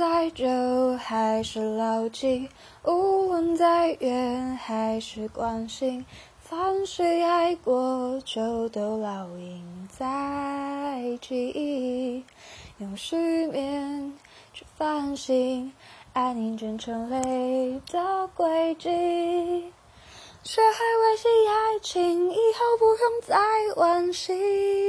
再久还是牢记无论再远还是关心凡是爱过就都烙印在记忆用失眠去反省爱凝结成泪的轨迹学会维系爱情以后不用再惋惜。